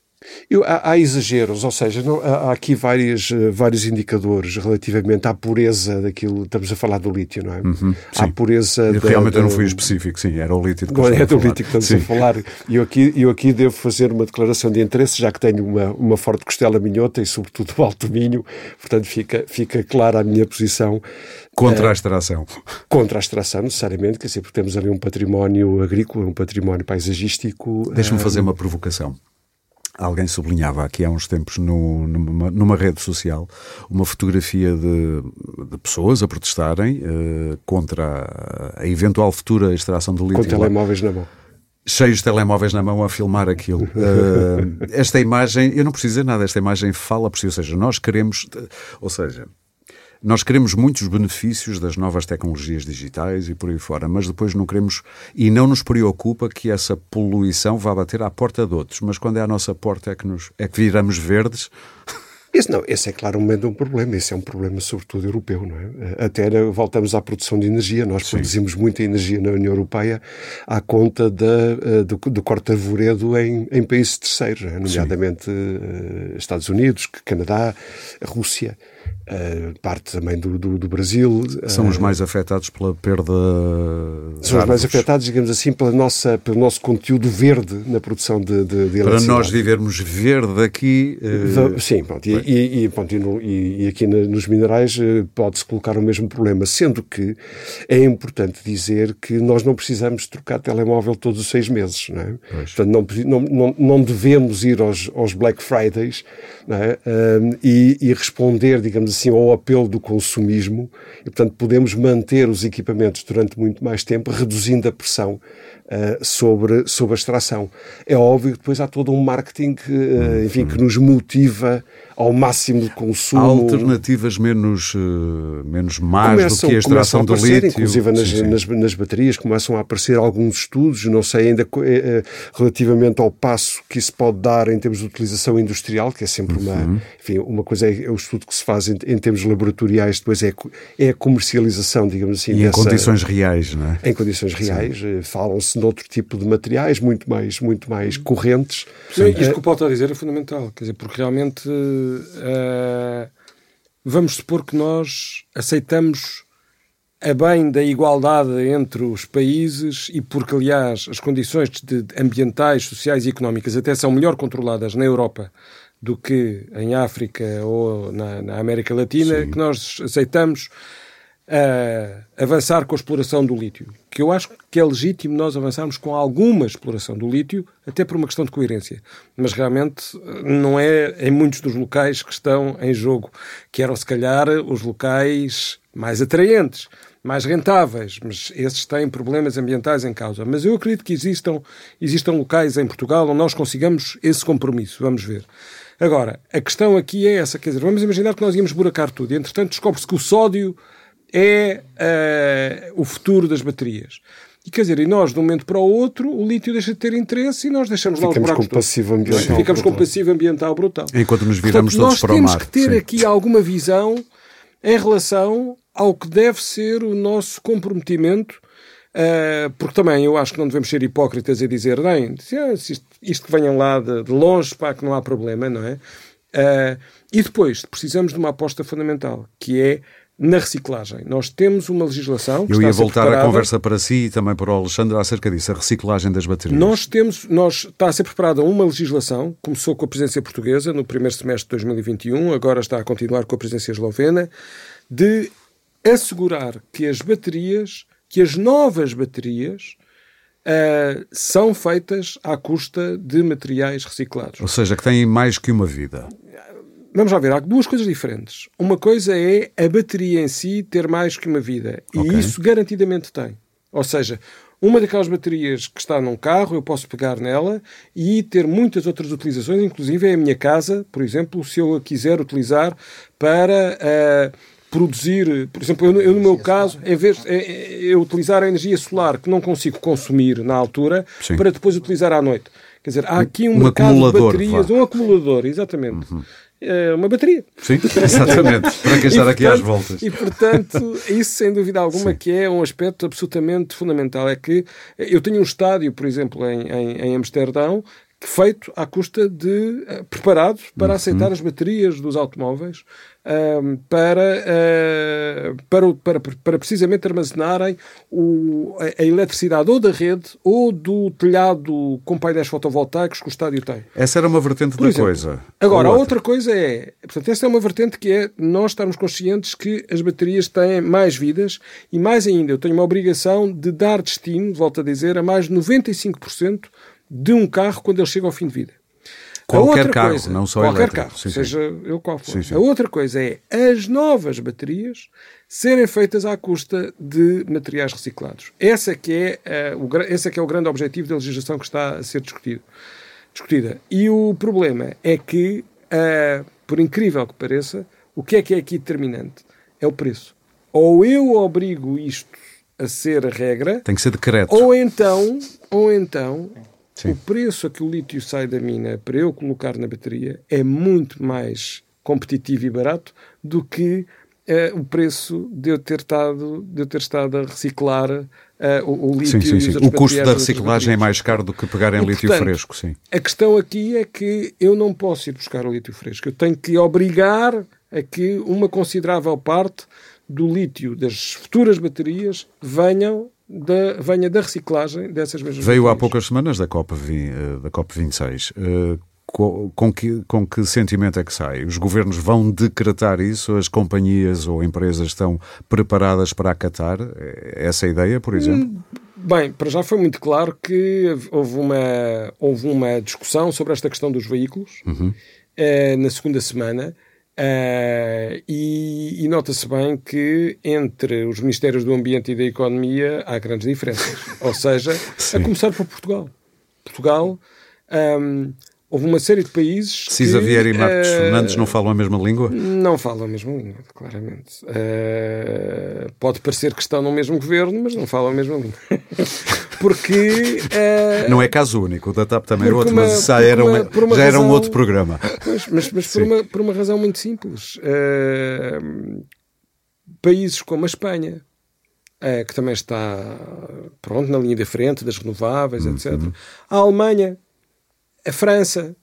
Eu, há, há, exageros, ou seja, não, há, há, aqui vários, eh, vários indicadores relativamente à pureza daquilo. Estamos a falar do lítio, não é? Uhum, à pureza. Realmente da, eu não fui específico, sim, era o lítio. Não é do lítio que estamos sim. a falar. E eu aqui, eu aqui devo fazer uma declaração de interesse, já que tenho uma, uma forte costela minhota e, sobretudo, o alto minho, portanto, fica, fica clara a minha posição. Contra a extração. *laughs* Contra a extração, necessariamente, quer dizer, porque temos ali um património agrícola, um património paisagístico. Deixa-me fazer uma provocação. Alguém sublinhava aqui há uns tempos no, numa, numa, rede social uma fotografia de, de pessoas a protestarem uh, contra a, eventual futura extração de lítio. Com telemóveis na mão. Cheios de telemóveis na mão a filmar aquilo. Uh, *laughs* esta imagem, eu não preciso dizer nada, esta imagem fala por si, ou seja, nós queremos, ou seja, nós queremos muitos benefícios das novas tecnologias digitais e por aí fora, mas depois não queremos e não nos preocupa que essa poluição vá bater à porta de outros. Mas quando é à nossa porta é que, nos, é que viramos verdes. Esse, não, esse é claramente um problema, esse é um problema sobretudo europeu, não é? Até voltamos à produção de energia, nós Sim. produzimos muita energia na União Europeia à conta da, eh, do, do corte arvoredo em, em países terceiros, é? nomeadamente uh, Estados Unidos, Canadá, Rússia. Uh, parte também do, do, do Brasil. São os mais afetados pela perda. São os mais afetados, digamos assim, pela nossa, pelo nosso conteúdo verde na produção de, de, de Para nós vivermos verde aqui. Uh... Sim, pronto, e, e, e, pronto, e, aqui nos minerais pode-se colocar o mesmo problema, sendo que é importante dizer que nós não precisamos trocar telemóvel todos os seis meses, não é? Portanto, não, não, não devemos ir aos, aos Black Fridays é? e, e responder, digamos digamos assim, ao apelo do consumismo e, portanto, podemos manter os equipamentos durante muito mais tempo, reduzindo a pressão uh, sobre, sobre a extração. É óbvio que depois há todo um marketing uh, enfim, que nos motiva ao máximo de consumo. Há alternativas menos, uh, menos más começam, do que a extração a aparecer, do lítio. Inclusive nas, sim, sim. Nas, nas, baterias começam a aparecer alguns estudos, não sei ainda relativamente ao passo que isso pode dar em termos de utilização industrial, que é sempre uma, uhum. enfim, uma coisa é, é, o estudo que se faz em, em termos laboratoriais, depois é, é a comercialização, digamos assim. E dessa, em condições reais, não é? Em condições reais, falam-se de outro tipo de materiais muito mais, muito mais correntes. Sim, isto que o Paulo está a dizer é fundamental, quer dizer, porque realmente uh, vamos supor que nós aceitamos a bem da igualdade entre os países e porque, aliás, as condições de ambientais, sociais e económicas até são melhor controladas na Europa do que em África ou na, na América Latina, Sim. que nós aceitamos uh, avançar com a exploração do lítio. Que eu acho que é legítimo nós avançarmos com alguma exploração do lítio, até por uma questão de coerência. Mas realmente não é em muitos dos locais que estão em jogo, que eram se calhar os locais mais atraentes mais rentáveis, mas esses têm problemas ambientais em causa. Mas eu acredito que existam, existam locais em Portugal onde nós consigamos esse compromisso. Vamos ver. Agora, a questão aqui é essa, quer dizer, vamos imaginar que nós íamos buracar tudo e, entretanto, descobre-se que o sódio é uh, o futuro das baterias. E quer dizer, e nós, de um momento para o outro, o lítio deixa de ter interesse e nós deixamos lá os buracos com passivo ambiental Ficamos com passivo ambiental brutal. Enquanto nos viramos Portanto, todos para o mar. Nós temos que ter sim. aqui alguma visão em relação ao que deve ser o nosso comprometimento, uh, porque também eu acho que não devemos ser hipócritas e dizer, bem, ah, isto, isto que venham lá de, de, longe, pá, que não há problema, não é? Uh, e depois precisamos de uma aposta fundamental, que é na reciclagem. Nós temos uma legislação. Eu ia voltar a, a conversa para si e também para o Alexandre acerca disso, a reciclagem das baterias. Nós temos, nós, está a ser preparada uma legislação, começou com a presidência portuguesa no primeiro semestre de 2021, agora está a continuar com a presidência eslovena, de assegurar que as baterias, que as novas baterias, uh, são feitas à custa de materiais reciclados. Ou seja, que têm mais que uma vida. Vamos lá ver, há duas coisas diferentes. Uma coisa é a bateria em si ter mais que uma vida. E okay. isso garantidamente tem. Ou seja, uma daquelas baterias que está num carro, eu posso pegar nela e ter muitas outras utilizações, inclusive é a minha casa, por exemplo, se eu a quiser utilizar para. Uh, produzir, por exemplo, eu, eu no meu caso, em vez de eu utilizar a energia solar que não consigo consumir na altura, Sim. para depois utilizar à noite. Quer dizer, há aqui um, um mercado de baterias, um acumulador, exatamente. Uhum. É uma bateria. Sim, *laughs* exatamente. para quem está aqui às voltas. E, portanto, isso sem dúvida alguma Sim. que é um aspecto absolutamente fundamental. É que eu tenho um estádio, por exemplo, em, em, em Amsterdão, feito à custa de uh, preparado para uhum. aceitar as baterias dos automóveis uh, para, uh, para, para, para precisamente armazenarem o, a, a, eletricidade ou da rede ou do telhado com painéis fotovoltaicos que o estádio tem. Essa era uma vertente Por da exemplo, coisa. Agora, a outra coisa é, portanto, esta é uma vertente que é nós estarmos conscientes que as baterias têm mais vidas e mais ainda, eu tenho uma obrigação de dar destino, volto a dizer, a mais de 95% de um carro quando ele chega ao fim de vida. Qualquer carro, coisa, não só Qualquer elétrico. carro, sim, seja eu qual for. Sim, sim. A outra coisa é as novas baterias serem feitas à custa de materiais reciclados. Essa que é, uh, o, esse é que é o grande objetivo da legislação que está a ser discutido, discutida. E o problema é que, uh, por incrível que pareça, o que é que é aqui determinante? É o preço. Ou eu obrigo isto a ser a regra... Tem que ser decreto. Ou então, ou então Sim. O preço a que o lítio sai da mina para eu colocar na bateria é muito mais competitivo e barato do que uh, o preço de eu ter estado, de eu ter estado a reciclar uh, o, o, lítio. Sim, sim, sim. O custo da reciclagem é mais caro do que pegar em e, lítio portanto, fresco. Sim. A questão aqui é que eu não posso ir buscar o lítio fresco. Eu tenho que obrigar a que uma considerável parte do lítio das futuras baterias venham da, venha da reciclagem dessas mesmas Veio há poucas semanas da COP, eh, da COP 26. Eh, com que, com que sentimento é que sai? Os governos vão decretar isso? As companhias ou empresas estão preparadas para acatar essa ideia, por exemplo? Hum, bem, para já foi muito claro que houve uma, houve uma discussão sobre esta questão dos veículos uhum. eh, na segunda semana Uh, e, e nota-se bem que entre os Ministérios do Ambiente e da Economia há grandes diferenças. Ou seja, *laughs* Sim. a começar por Portugal. Portugal um, houve uma série de países. Cisa Vieira e Marcos uh, Fernandes não falam a mesma língua? Não falam a mesma língua, claramente. Uh, pode parecer que estão no mesmo governo, mas não falam a mesma língua. *laughs* porque. Uh, não é caso único, o da TAP também é outro, uma, mas já, era, uma, já era um outro programa. Pois, mas, mas por, uma, por uma razão muito simples. países como a Espanha. que também está pronto na linha da frente das renováveis, uhum. etc. A Alemanha, a França,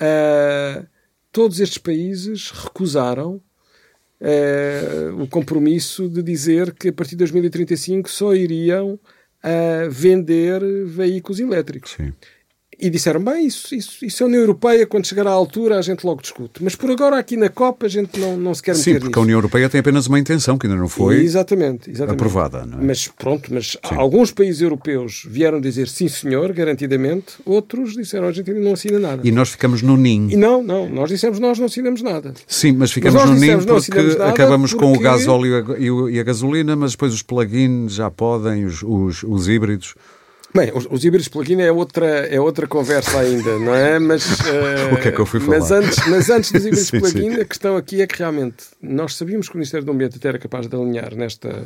uh, todos estes países recusaram uh, o compromisso de dizer que a partir de 2035 só iriam uh, vender veículos elétricos. Sim e disseram, bem, isso, isso, isso é a União Europeia, quando chegar à altura a gente logo discute. Mas por agora aqui na COP a gente não, não se quer Sim, meter porque nisso. a União Europeia tem apenas uma intenção que ainda não foi exatamente, exatamente. aprovada. Não é? Mas pronto, mas sim. alguns países europeus vieram dizer sim senhor, garantidamente, outros disseram a gente ainda não assina nada. E nós ficamos no NIM. E não, não, nós dissemos nós não assinamos nada. Sim, mas ficamos mas no NIM porque acabamos porque... com o gás óleo e a gasolina, mas depois os plug-ins já podem, os, os, os híbridos... Bem, os, os híbridos plug-in é outra, é outra conversa ainda, não é? Mas, uh, *laughs* o que é que eu fui falar? Mas antes, mas antes dos híbridos *laughs* plug-in, a questão aqui é que realmente nós sabíamos que o Ministério do Ambiente até era capaz de alinhar nesta,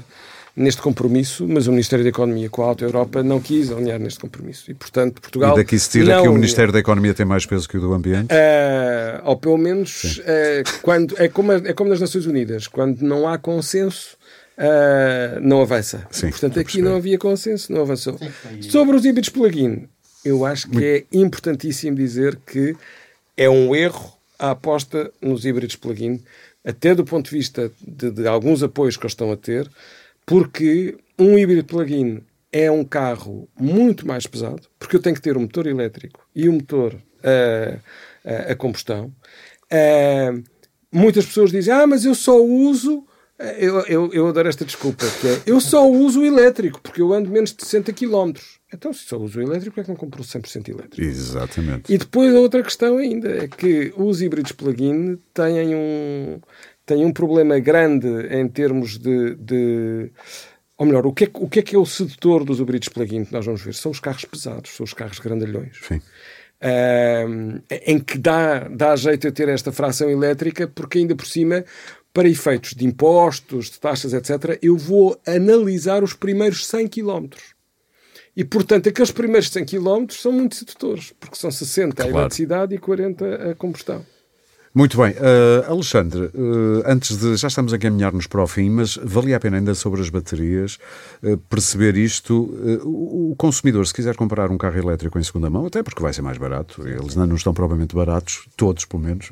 neste compromisso, mas o Ministério da Economia com a Alta Europa não quis alinhar neste compromisso. E, portanto, Portugal. E daqui se tira que o Ministério da Economia tem mais peso que o do Ambiente? Uh, ou pelo menos, uh, quando, é, como, é como nas Nações Unidas, quando não há consenso uh, não avança. Sim, Portanto, aqui não havia consenso, não avançou. Sobre os híbridos plug-in, eu acho que é importantíssimo dizer que é um erro a aposta nos híbridos plug-in, até do ponto de vista de, de, alguns apoios que eles estão a ter, porque um híbrido plug-in é um carro muito mais pesado, porque eu tenho que ter um motor elétrico e um motor uh, uh, a combustão. Uh, muitas pessoas dizem, ah, mas eu só uso eu, eu, eu adoro esta desculpa, que é, eu só uso o elétrico, porque eu ando menos de 60 km. Então, se só uso o elétrico, é que não compro 100% elétrico? Exatamente. E depois a outra questão ainda é que os híbridos plug-in têm um, têm um problema grande em termos de, de ou melhor, o que, é, o que é que é o sedutor dos híbridos plug-in que nós vamos ver? São os carros pesados, são os carros grandalhões. Sim. Um, em que dá, dá jeito a ter esta fração elétrica, porque ainda por cima para efeitos de impostos, de taxas, etc., eu vou analisar os primeiros 100 km. E, portanto, aqueles primeiros 100 km são muito sedutores, porque são 60 claro. a eletricidade e 40 a combustão. Muito bem. Uh, Alexandre, uh, antes de. Já estamos a caminhar-nos para o fim, mas valia a pena ainda sobre as baterias uh, perceber isto. o consumidor, se quiser comprar um carro elétrico em segunda mão, até porque vai ser mais barato, eles não estão propriamente baratos, todos pelo menos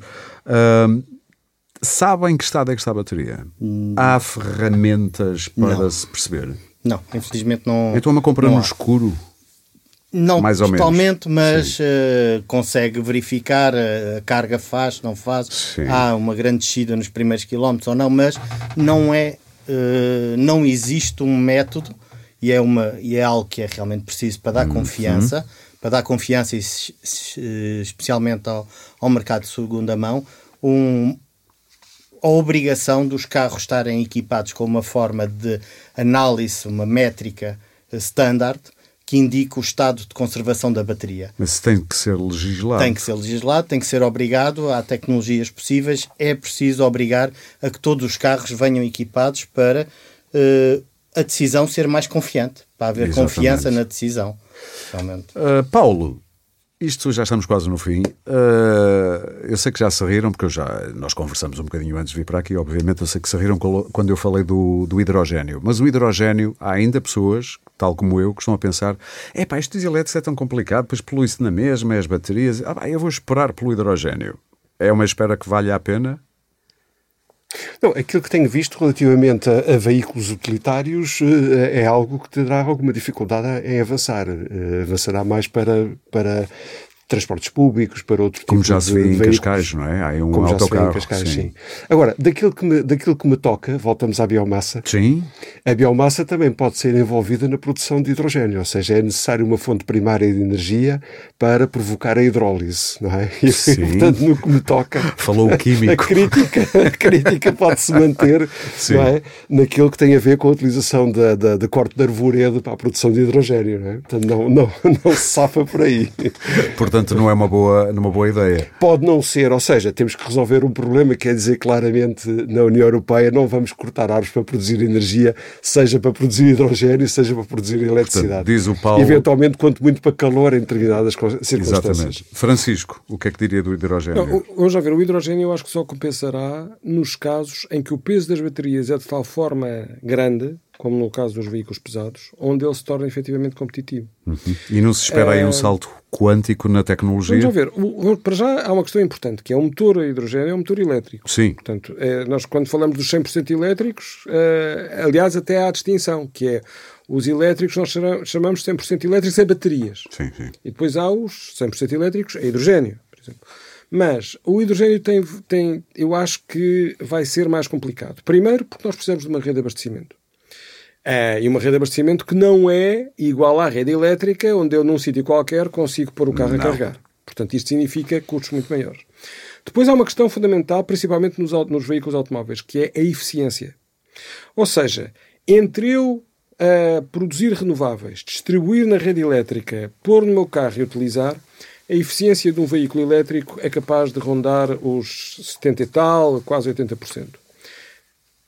Sabem que estado é que está a bateria? Hum. Há ferramentas para não. se perceber? Não, infelizmente não. Então é uma compra no há. escuro? Não mais totalmente, mas uh, consegue verificar uh, a carga faz, não faz. Sim. Há uma grande descida nos primeiros quilómetros ou não, mas não é, uh, não existe um método e é, uma, e é algo que é realmente preciso para dar uhum. confiança, para dar confiança especialmente ao, ao mercado de segunda mão, um, a obrigação dos carros estarem equipados com uma forma de análise, uma métrica standard que indica o estado de conservação da bateria. Mas tem que ser legislado. Tem que ser legislado, tem que ser obrigado. Há tecnologias possíveis. É preciso obrigar a que todos os carros venham equipados para uh, a decisão ser mais confiante, para haver Exatamente. confiança na decisão. Uh, Paulo, isto já estamos quase no fim. Uh, eu sei que já se riram, porque já, nós conversamos um bocadinho antes de vir para aqui. Obviamente, eu sei que se riram quando eu falei do, do hidrogênio. Mas o hidrogênio, há ainda pessoas, tal como eu, que estão a pensar: é pá, isto dos elétricos é tão complicado, depois polui-se na mesma, as baterias. Ah, pá, eu vou esperar pelo hidrogênio. É uma espera que vale a pena? Não, aquilo que tenho visto relativamente a, a, veículos utilitários eh, é algo que terá alguma dificuldade em avançar. Eh, avançará mais para, para transportes públicos, para outro Como tipo já se vê em Cascais, não é? Há um Como autocarro. Já se vê em Cascais, sim. sim. Agora, daquilo que, me, daquilo que me toca, voltamos à biomassa. Sim. A biomassa também pode ser envolvida na produção de hidrogênio, ou seja, é necessário uma fonte primária de energia para provocar a hidrólise, não é? E, sim. portanto, no que me toca... Falou o químico. *laughs* A crítica, a crítica pode-se manter não é? naquilo que tem a ver com a utilização da, da, da corte de arvoredo para a produção de hidrogênio, não é? Portanto, não, não, não se safa por aí. Portanto, não é uma boa, uma boa ideia. Pode não ser, ou seja, temos que resolver um problema, quer dizer claramente na União Europeia não vamos cortar árvores para produzir energia, seja para produzir hidrogênio, seja para produzir eletricidade. Portanto, diz o Paulo... Eventualmente, quanto muito para calor em determinadas circunstâncias. Exatamente. Francisco, o que é que diria do hidrogênio? Não, vamos já ver, o hidrogênio eu acho que só compensará nos casos em que o peso das baterias é de tal forma grande como no caso dos veículos pesados, onde ele se torna efetivamente competitivo. Uhum. E não se espera aí um salto quântico na tecnologia? Vamos ver. O, para já há uma questão importante, que é o motor a hidrogênio é um motor elétrico. Sim. Portanto, é, nós quando falamos dos 100% elétricos, é, aliás, até há a distinção, que é os elétricos nós chamamos de 100% elétricos a baterias. Sim, sim. E depois há os 100% elétricos a hidrogênio, por exemplo. Mas o hidrogênio tem, tem, eu acho que vai ser mais complicado. Primeiro, porque nós precisamos de uma rede de abastecimento. É, e uma rede de abastecimento que não é igual à rede elétrica, onde eu num sítio qualquer consigo pôr o carro não. a carregar. Portanto, isto significa custos muito maiores. Depois há uma questão fundamental, principalmente nos, nos veículos automóveis, que é a eficiência. Ou seja, entre eu uh, produzir renováveis, distribuir na rede elétrica, pôr no meu carro e utilizar, a eficiência de um veículo elétrico é capaz de rondar os 70 e tal, quase 80%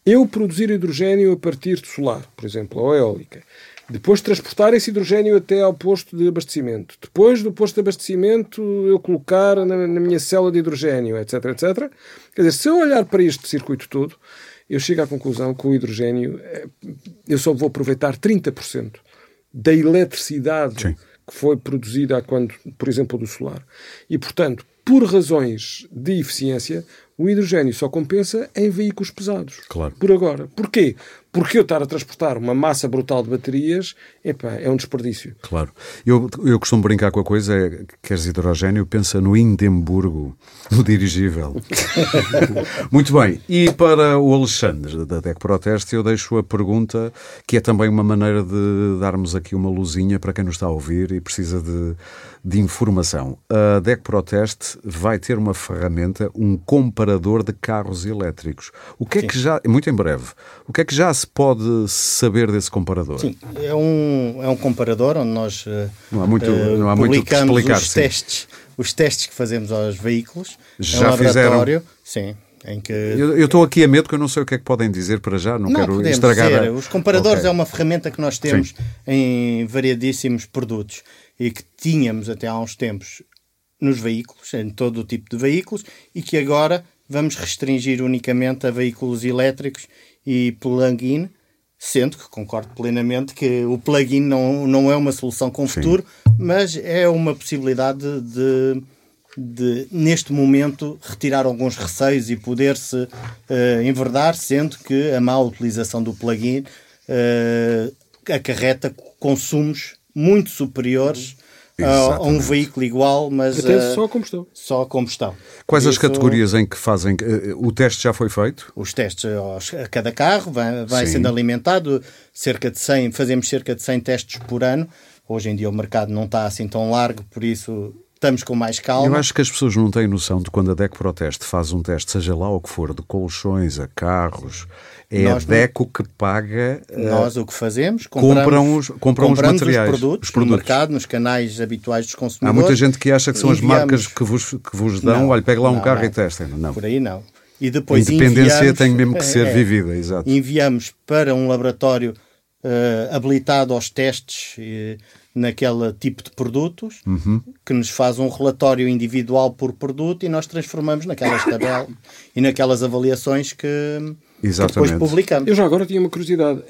eu produzir hidrogênio a partir de solar, por exemplo, ou eólica, depois transportar esse hidrogênio até ao posto de abastecimento, depois do posto de abastecimento eu colocar na, na minha célula de hidrogênio, etc, etc. Quer dizer, se eu olhar para este circuito todo, eu chego à conclusão que o hidrogênio, eh, eu só vou aproveitar 30% da eletricidade Sim. que foi produzida quando, por exemplo, do solar. E, portanto, por razões de eficiência, o hidrogênio só compensa em veículos pesados. Claro. Por agora. Porquê? Porque eu estar a transportar uma massa brutal de baterias é um desperdício. Claro. Eu, eu costumo brincar com a coisa, é, queres hidrogênio, pensa no Indemburgo, no *laughs* dirigível. *laughs* Muito bem. E para o Alexandre, da DEC Proteste, eu deixo a pergunta, que é também uma maneira de darmos aqui uma luzinha para quem nos está a ouvir e precisa de, de informação. A DEC Proteste vai ter uma ferramenta, um comparador de carros elétricos. O que é Sim. que já, muito em breve, o que é que já se pode saber desse comparador? Sim, é um, é um comparador onde nós não há muito, uh, não há publicamos muito explicar, os, sim. testes, os testes que fazemos aos veículos. Já é um fizeram? Sim. Em que... Eu estou aqui a medo que eu não sei o que é que podem dizer para já, não, não quero estragar. Dizer. A... Os comparadores okay. é uma ferramenta que nós temos sim. em variadíssimos produtos e que tínhamos até há uns tempos nos veículos, em todo o tipo de veículos, e que agora vamos restringir unicamente a veículos elétricos e plug-in, sendo que concordo plenamente que o plug-in não, não é uma solução com futuro, mas é uma possibilidade de, de, neste momento, retirar alguns receios e poder-se uh, enverdar, sendo que a má utilização do plug-in uh, acarreta consumos muito superiores a, a um veículo igual, mas Até uh, só a combustão. Só a combustão. Quais Isso, as categorias em que fazem? Uh, o teste já foi feito? Os testes a cada carro vai, vai sendo alimentado, cerca de 100, fazemos cerca de 100 testes por ano. Hoje em dia o mercado não está assim tão largo, por isso estamos com mais calma. Eu acho que as pessoas não têm noção de quando a DEC Proteste faz um teste, seja lá o que for, de colchões a carros, é nós, a DECO que paga. Eh, nós o que fazemos, compram os, compram os materiais, os produtos, os produtos no mercado, nos canais habituais dos consumidores. Há muita gente que acha que são enviamos... as marcas que vos, que vos dão, não, olha, pega lá um não, carro não. e testem. Não. Por aí não. E depois a independência tem mesmo que ser *laughs* é, vivida, exato. Enviamos para um laboratório uh, habilitado aos testes uh, naquele tipo de produtos, uhum. que nos faz um relatório individual por produto e nós transformamos naquelas *coughs* tabelas e naquelas avaliações que, Exatamente. depois publicamos. Eu já agora tinha uma curiosidade.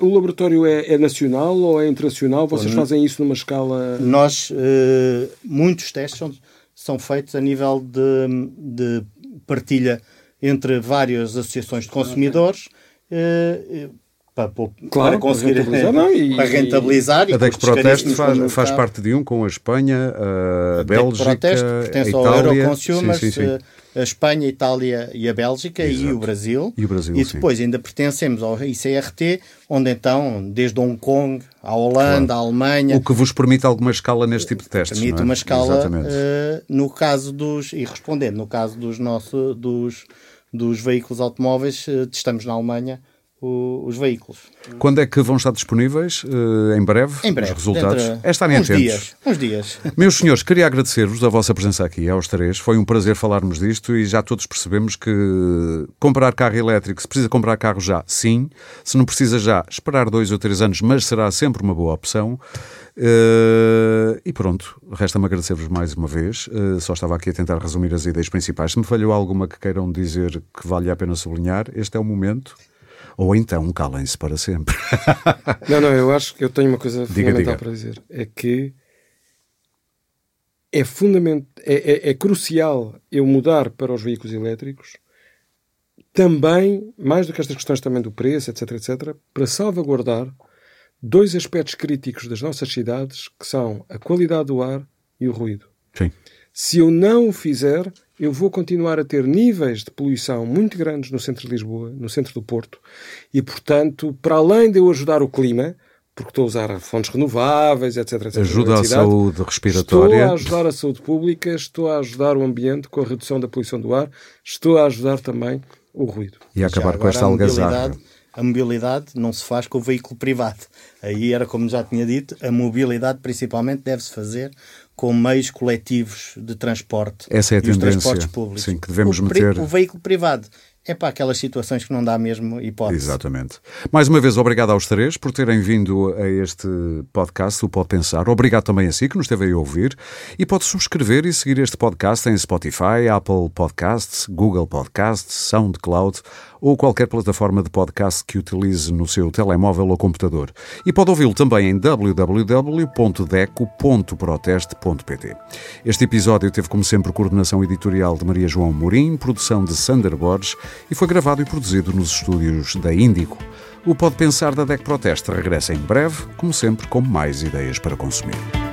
O laboratório é, é nacional ou é internacional? Vocês uhum. fazem isso numa escala... Nós, uh, muitos testes são, são feitos a nível de, de partilha entre várias associações de consumidores. Okay. Uh, para, claro, para conseguir para rentabilizar, *laughs* não, e, para rentabilizar. E, a DEC Proteste faz, faz parte de um com a Espanha, a, a Bélgica, Proteste pertence a Itália. ao Euroconsumers, sim, sim, sim. A Espanha, a Itália e a Bélgica Exato. e o Brasil. E, o Brasil, e depois ainda pertencemos ao ICRT, onde então, desde Hong Kong, a Holanda, claro. a Alemanha... O que vos permite alguma escala neste tipo de testes, Permite é? uma escala, uh, no caso dos... E respondendo, no caso dos, nosso, dos, dos veículos automóveis, uh, testamos na Alemanha o, os veículos. Quando é que vão estar disponíveis? Uh, em breve? Em breve. Os resultados? É estarem uns atentos. Dias, uns dias. *laughs* Meus senhores, queria agradecer-vos a vossa presença aqui, aos três. Foi um prazer falarmos disto e já todos percebemos que comprar carro elétrico, se precisa comprar carro já, sim. Se não precisa já, esperar dois ou três anos, mas será sempre uma boa opção. Uh, e pronto, resta-me agradecer-vos mais uma vez. Uh, só estava aqui a tentar resumir as ideias principais. Se me falhou alguma que queiram dizer que vale a pena sublinhar, este é o momento ou então calem-se para sempre. *laughs* não, não, eu acho que eu tenho uma coisa diga, fundamental diga. para dizer. É que é, fundament... É, é, é, crucial eu mudar para os veículos elétricos também, mais do que estas questões também do preço, etc, etc, para salvaguardar dois aspectos críticos das nossas cidades, que são a qualidade do ar e o ruído. Sim. Se eu não o fizer, eu vou continuar a ter níveis de poluição muito grandes no centro de Lisboa, no centro do Porto, e, portanto, para além de eu ajudar o clima, porque estou a usar fontes renováveis, etc. etc Ajuda a saúde respiratória. Estou a ajudar a saúde pública, estou a ajudar o ambiente com a redução da poluição do ar, estou a ajudar também o ruído. E a acabar com esta algazarra. A mobilidade não se faz com o veículo privado. Aí era como já tinha dito, a mobilidade principalmente deve-se fazer com meios coletivos de transporte Essa é a e tendência, os transportes públicos. Sim, que devemos o, meter... o veículo privado é para aquelas situações que não dá mesmo hipótese. Exatamente. Mais uma vez, obrigado aos três por terem vindo a este podcast, o Pode Pensar. Obrigado também a si que nos esteve a ouvir. E pode subscrever e seguir este podcast em Spotify, Apple Podcasts, Google Podcasts, SoundCloud ou qualquer plataforma de podcast que utilize no seu telemóvel ou computador. E pode ouvi-lo também em www.deco.proteste.pt. Este episódio teve, como sempre, coordenação editorial de Maria João Morim, produção de Sander Borges e foi gravado e produzido nos estúdios da Índico. O Pode Pensar da DEC Proteste regressa em breve, como sempre, com mais ideias para consumir.